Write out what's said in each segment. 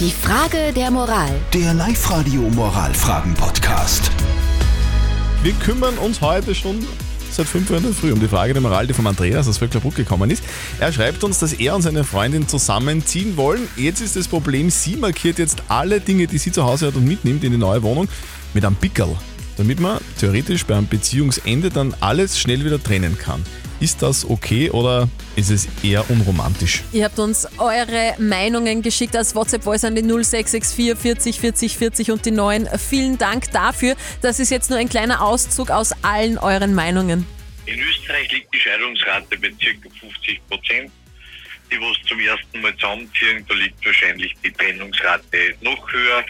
Die Frage der Moral. Der Live-Radio Moralfragen-Podcast. Wir kümmern uns heute schon seit 5 Uhr in der Früh um die Frage der Moral, die vom Andreas aus Vöcklerbruck gekommen ist. Er schreibt uns, dass er und seine Freundin zusammenziehen wollen. Jetzt ist das Problem, sie markiert jetzt alle Dinge, die sie zu Hause hat und mitnimmt in die neue Wohnung mit einem Pickel, damit man theoretisch beim Beziehungsende dann alles schnell wieder trennen kann. Ist das okay oder ist es eher unromantisch? Ihr habt uns eure Meinungen geschickt als WhatsApp-Voice an die 0664 40 40 40 und die 9. Vielen Dank dafür. Das ist jetzt nur ein kleiner Auszug aus allen euren Meinungen. In Österreich liegt die Scheidungsrate bei ca. 50 Prozent. Die, wo es zum ersten Mal zusammenziehen, da liegt wahrscheinlich die Trennungsrate noch höher.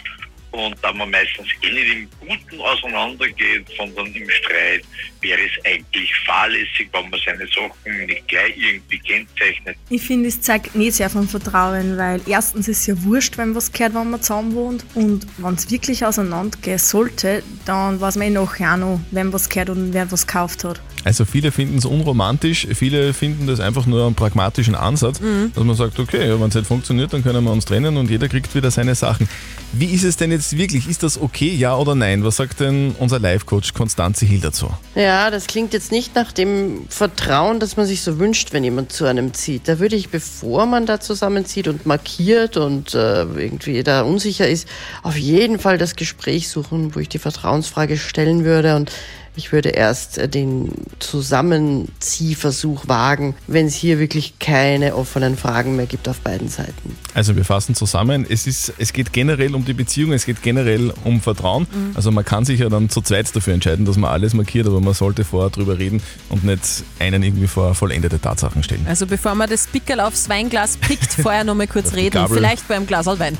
Und da man meistens eh nicht im Guten auseinandergeht, sondern im Streit, wäre es eigentlich fahrlässig, wenn man seine Sachen nicht gleich irgendwie kennzeichnet. Ich finde, es zeigt nicht sehr von Vertrauen, weil erstens ist es ja wurscht, wenn was gehört, wenn man zusammen wohnt. Und wenn es wirklich auseinandergehen sollte, dann weiß man eh nachher auch noch, wem was gehört und wer was gekauft hat. Also viele finden es unromantisch, viele finden das einfach nur einen pragmatischen Ansatz, dass man sagt, okay, wenn es nicht funktioniert, dann können wir uns trennen und jeder kriegt wieder seine Sachen. Wie ist es denn jetzt wirklich? Ist das okay, ja oder nein? Was sagt denn unser Live-Coach Konstanze Hill dazu? Ja, das klingt jetzt nicht nach dem Vertrauen, das man sich so wünscht, wenn jemand zu einem zieht. Da würde ich, bevor man da zusammenzieht und markiert und äh, irgendwie da unsicher ist, auf jeden Fall das Gespräch suchen, wo ich die Vertrauensfrage stellen würde und ich würde erst äh, den Zusammenziehversuch wagen, wenn es hier wirklich keine offenen Fragen mehr gibt auf beiden Seiten. Also wir fassen zusammen, es, ist, es geht generell um die Beziehung, es geht generell um Vertrauen. Also man kann sich ja dann zu zweit dafür entscheiden, dass man alles markiert, aber man sollte vorher drüber reden und nicht einen irgendwie vor vollendete Tatsachen stellen. Also bevor man das Pickel aufs Weinglas pickt, vorher noch mal kurz reden. Vielleicht beim Glas Wein.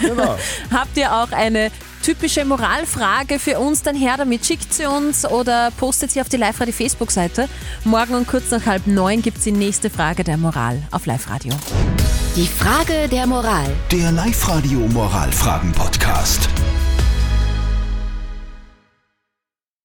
Genau. Habt ihr auch eine typische Moralfrage für uns, dann her damit. Schickt sie uns oder postet sie auf die Live-Radio Facebook-Seite. Morgen um kurz nach halb neun gibt es die nächste Frage der Moral auf Live-Radio. Die Frage der Moral. Der Live-Radio Moralfragen-Podcast.